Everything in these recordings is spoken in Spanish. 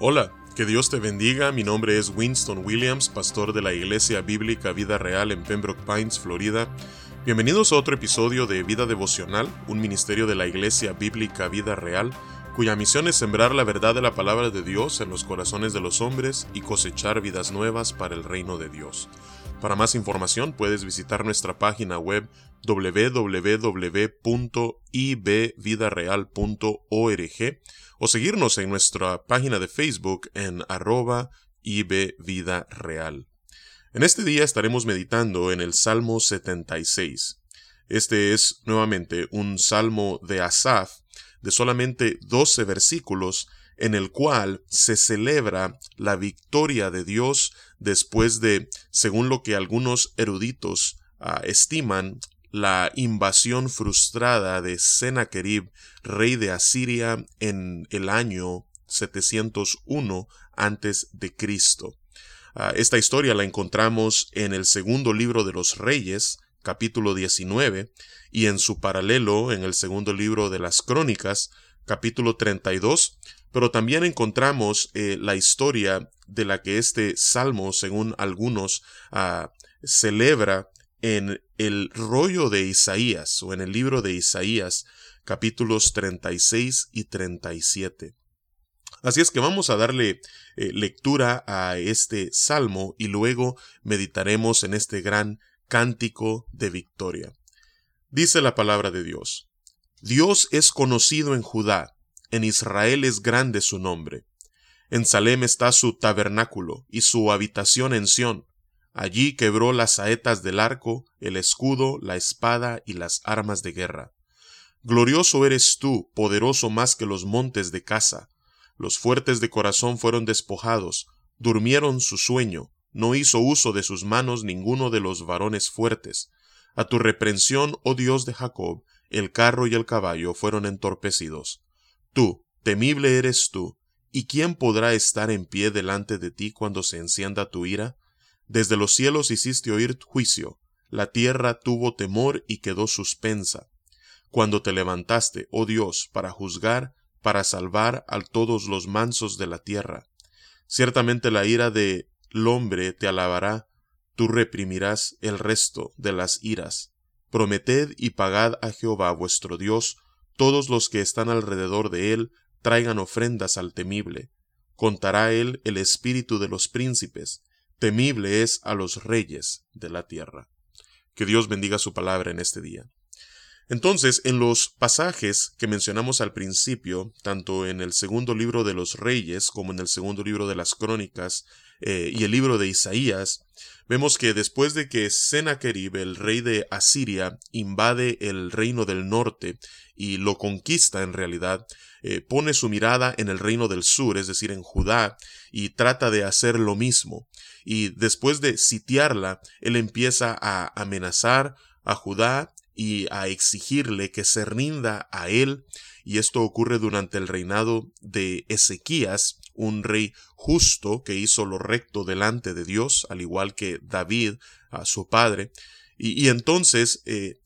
Hola, que Dios te bendiga. Mi nombre es Winston Williams, pastor de la Iglesia Bíblica Vida Real en Pembroke Pines, Florida. Bienvenidos a otro episodio de Vida Devocional, un ministerio de la Iglesia Bíblica Vida Real, cuya misión es sembrar la verdad de la palabra de Dios en los corazones de los hombres y cosechar vidas nuevas para el reino de Dios. Para más información puedes visitar nuestra página web www.ibvidareal.org o seguirnos en nuestra página de Facebook en arroba Vida Real. En este día estaremos meditando en el Salmo 76. Este es nuevamente un salmo de Asaf de solamente 12 versículos en el cual se celebra la victoria de Dios después de, según lo que algunos eruditos ah, estiman, la invasión frustrada de Sennacherib, rey de Asiria, en el año 701 antes de Cristo. Ah, esta historia la encontramos en el segundo libro de los Reyes, capítulo 19, y en su paralelo en el segundo libro de las Crónicas, capítulo 32, pero también encontramos eh, la historia de la que este salmo, según algunos, ah, celebra en el rollo de Isaías o en el libro de Isaías capítulos 36 y 37. Así es que vamos a darle eh, lectura a este salmo y luego meditaremos en este gran cántico de victoria. Dice la palabra de Dios. Dios es conocido en Judá, en Israel es grande su nombre. En Salem está su tabernáculo y su habitación en Sión. Allí quebró las saetas del arco, el escudo, la espada y las armas de guerra. Glorioso eres tú, poderoso más que los montes de casa. Los fuertes de corazón fueron despojados, durmieron su sueño, no hizo uso de sus manos ninguno de los varones fuertes. A tu reprensión, oh Dios de Jacob, el carro y el caballo fueron entorpecidos. Tú, temible eres tú, ¿y quién podrá estar en pie delante de ti cuando se encienda tu ira? Desde los cielos hiciste oír juicio, la tierra tuvo temor y quedó suspensa. Cuando te levantaste, oh Dios, para juzgar, para salvar a todos los mansos de la tierra. Ciertamente la ira del hombre te alabará, tú reprimirás el resto de las iras. Prometed y pagad a Jehová vuestro Dios, todos los que están alrededor de él, traigan ofrendas al temible. Contará él el espíritu de los príncipes, temible es a los reyes de la tierra. Que Dios bendiga su palabra en este día. Entonces, en los pasajes que mencionamos al principio, tanto en el segundo libro de los reyes como en el segundo libro de las crónicas eh, y el libro de Isaías, vemos que después de que Sennacherib, el rey de Asiria, invade el reino del norte y lo conquista en realidad, eh, pone su mirada en el reino del sur, es decir, en Judá, y trata de hacer lo mismo. Y después de sitiarla, él empieza a amenazar a Judá y a exigirle que se rinda a él, y esto ocurre durante el reinado de Ezequías, un rey justo que hizo lo recto delante de Dios, al igual que David, a su padre, y, entonces eh,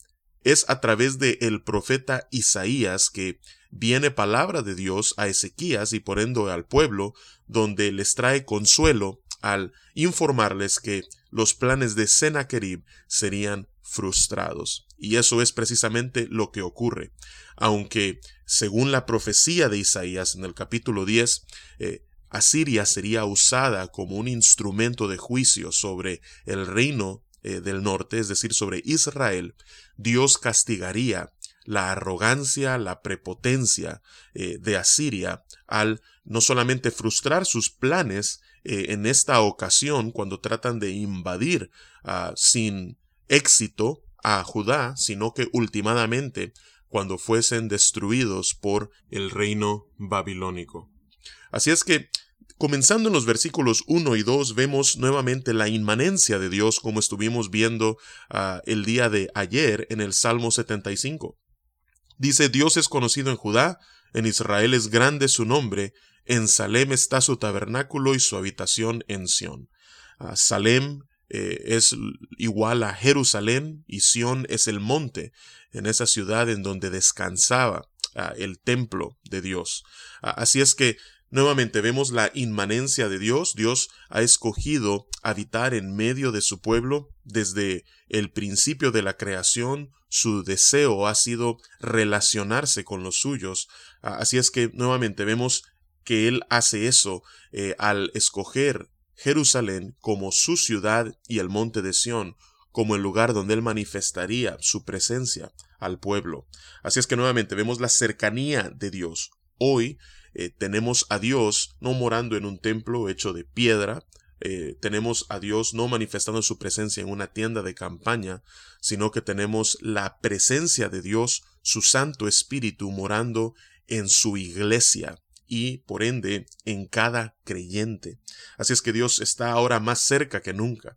es a través de el profeta Isaías que viene palabra de Dios a Ezequías y por ende al pueblo, donde les trae consuelo al informarles que los planes de Sennacherib serían frustrados. Y eso es precisamente lo que ocurre. Aunque, según la profecía de Isaías en el capítulo 10, eh, Asiria sería usada como un instrumento de juicio sobre el reino eh, del norte, es decir, sobre Israel, Dios castigaría la arrogancia, la prepotencia eh, de Asiria al no solamente frustrar sus planes en esta ocasión cuando tratan de invadir ah, sin éxito a Judá, sino que ultimadamente cuando fuesen destruidos por el reino babilónico. Así es que, comenzando en los versículos 1 y 2, vemos nuevamente la inmanencia de Dios como estuvimos viendo ah, el día de ayer en el Salmo 75. Dice, Dios es conocido en Judá, en Israel es grande su nombre, en Salem está su tabernáculo y su habitación en Sión. Ah, Salem eh, es igual a Jerusalén y Sión es el monte en esa ciudad en donde descansaba ah, el templo de Dios. Ah, así es que Nuevamente vemos la inmanencia de Dios. Dios ha escogido habitar en medio de su pueblo desde el principio de la creación. Su deseo ha sido relacionarse con los suyos. Así es que nuevamente vemos que Él hace eso eh, al escoger Jerusalén como su ciudad y el monte de Sión como el lugar donde Él manifestaría su presencia al pueblo. Así es que nuevamente vemos la cercanía de Dios. Hoy eh, tenemos a Dios no morando en un templo hecho de piedra, eh, tenemos a Dios no manifestando su presencia en una tienda de campaña, sino que tenemos la presencia de Dios, su Santo Espíritu, morando en su iglesia y, por ende, en cada creyente. Así es que Dios está ahora más cerca que nunca.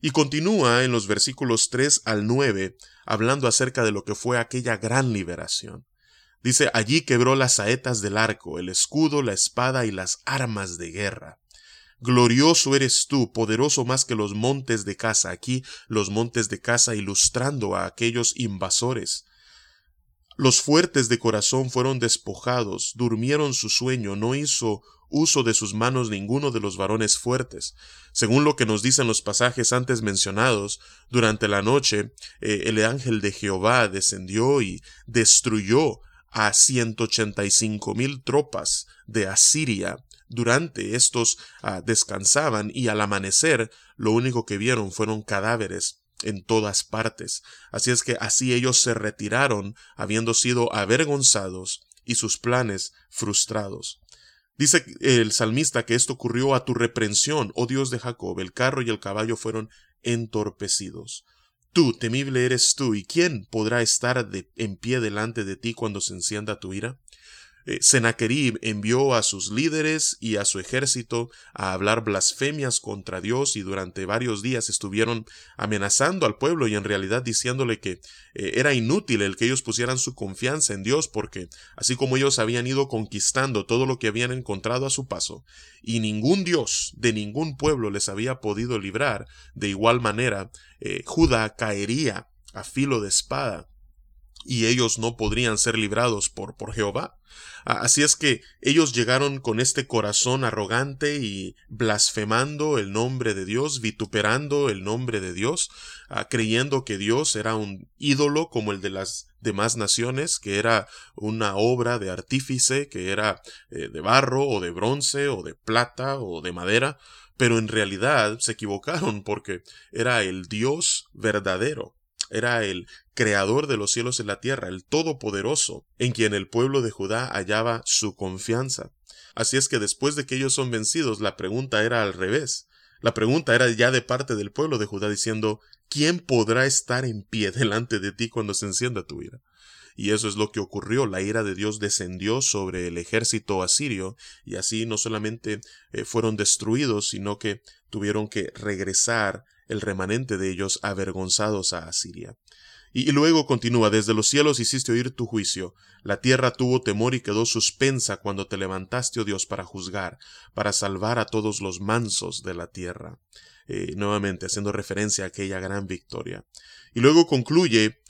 Y continúa en los versículos 3 al 9 hablando acerca de lo que fue aquella gran liberación. Dice, allí quebró las saetas del arco, el escudo, la espada y las armas de guerra. Glorioso eres tú, poderoso más que los montes de casa, aquí los montes de casa ilustrando a aquellos invasores. Los fuertes de corazón fueron despojados, durmieron su sueño, no hizo uso de sus manos ninguno de los varones fuertes. Según lo que nos dicen los pasajes antes mencionados, durante la noche eh, el ángel de Jehová descendió y destruyó a ciento ochenta y cinco mil tropas de Asiria. Durante estos ah, descansaban y al amanecer lo único que vieron fueron cadáveres en todas partes. Así es que así ellos se retiraron, habiendo sido avergonzados y sus planes frustrados. Dice el salmista que esto ocurrió a tu reprensión, oh Dios de Jacob, el carro y el caballo fueron entorpecidos. Tú, temible eres tú, ¿y quién podrá estar en pie delante de ti cuando se encienda tu ira? Eh, Sennacherib envió a sus líderes y a su ejército a hablar blasfemias contra Dios y durante varios días estuvieron amenazando al pueblo y en realidad diciéndole que eh, era inútil el que ellos pusieran su confianza en Dios porque así como ellos habían ido conquistando todo lo que habían encontrado a su paso y ningún Dios de ningún pueblo les había podido librar, de igual manera eh, Judá caería a filo de espada y ellos no podrían ser librados por, por Jehová. Así es que ellos llegaron con este corazón arrogante y blasfemando el nombre de Dios, vituperando el nombre de Dios, creyendo que Dios era un ídolo como el de las demás naciones, que era una obra de artífice, que era eh, de barro o de bronce o de plata o de madera, pero en realidad se equivocaron porque era el Dios verdadero era el creador de los cielos y la tierra, el Todopoderoso, en quien el pueblo de Judá hallaba su confianza. Así es que después de que ellos son vencidos, la pregunta era al revés. La pregunta era ya de parte del pueblo de Judá diciendo, ¿quién podrá estar en pie delante de ti cuando se encienda tu ira? Y eso es lo que ocurrió. La ira de Dios descendió sobre el ejército asirio y así no solamente eh, fueron destruidos, sino que tuvieron que regresar el remanente de ellos avergonzados a Asiria. Y, luego continúa, desde los cielos hiciste oír tu juicio, la tierra tuvo temor y quedó suspensa cuando te levantaste, oh Dios, para juzgar, para salvar a todos los mansos de la tierra. Eh, nuevamente haciendo referencia a aquella gran victoria. Y luego concluye,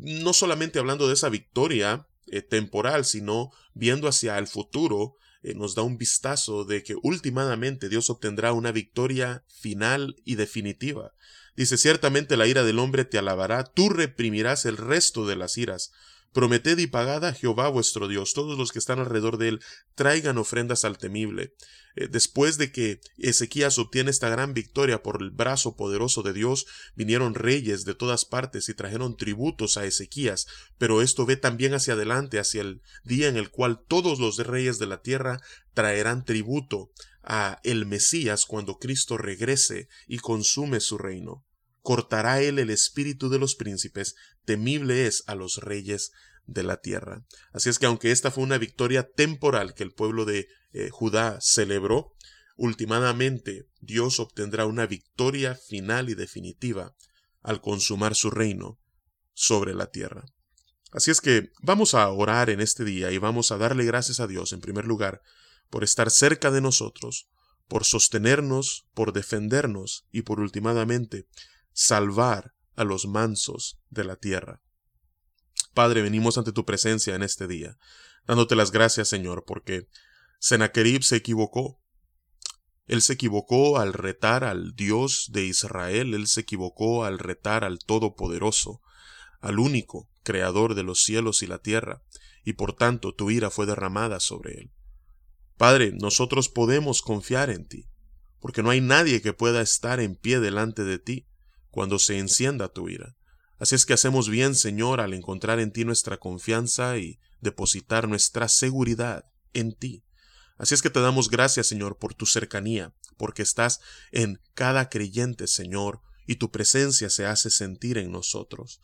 no solamente hablando de esa victoria eh, temporal, sino viendo hacia el futuro, eh, nos da un vistazo de que últimamente Dios obtendrá una victoria final y definitiva. Dice, ciertamente la ira del hombre te alabará, tú reprimirás el resto de las iras. Prometed y pagad a Jehová vuestro Dios, todos los que están alrededor de él, traigan ofrendas al temible. Eh, después de que Ezequías obtiene esta gran victoria por el brazo poderoso de Dios, vinieron reyes de todas partes y trajeron tributos a Ezequías, pero esto ve también hacia adelante, hacia el día en el cual todos los reyes de la tierra traerán tributo a el Mesías cuando Cristo regrese y consume su reino cortará él el espíritu de los príncipes, temible es a los reyes de la tierra. Así es que aunque esta fue una victoria temporal que el pueblo de eh, Judá celebró, últimamente Dios obtendrá una victoria final y definitiva al consumar su reino sobre la tierra. Así es que vamos a orar en este día y vamos a darle gracias a Dios en primer lugar por estar cerca de nosotros, por sostenernos, por defendernos y por últimamente salvar a los mansos de la tierra. Padre, venimos ante tu presencia en este día, dándote las gracias, Señor, porque Sennacherib se equivocó. Él se equivocó al retar al Dios de Israel, él se equivocó al retar al Todopoderoso, al único creador de los cielos y la tierra, y por tanto tu ira fue derramada sobre él. Padre, nosotros podemos confiar en ti, porque no hay nadie que pueda estar en pie delante de ti cuando se encienda tu ira. Así es que hacemos bien, Señor, al encontrar en ti nuestra confianza y depositar nuestra seguridad en ti. Así es que te damos gracias, Señor, por tu cercanía, porque estás en cada creyente, Señor, y tu presencia se hace sentir en nosotros.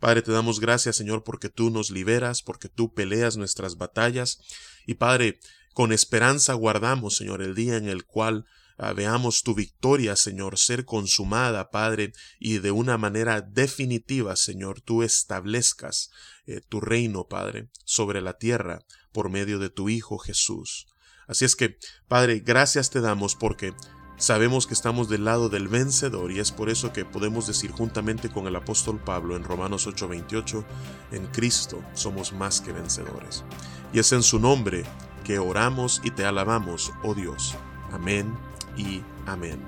Padre, te damos gracias, Señor, porque tú nos liberas, porque tú peleas nuestras batallas. Y Padre, con esperanza guardamos, Señor, el día en el cual veamos tu victoria, Señor, ser consumada, Padre, y de una manera definitiva, Señor, tú establezcas eh, tu reino, Padre, sobre la tierra por medio de tu Hijo Jesús. Así es que, Padre, gracias te damos porque sabemos que estamos del lado del vencedor y es por eso que podemos decir juntamente con el apóstol Pablo en Romanos 8:28, en Cristo somos más que vencedores. Y es en su nombre que oramos y te alabamos, oh Dios. Amén y amén.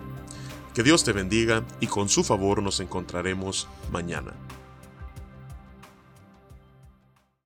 Que Dios te bendiga y con su favor nos encontraremos mañana.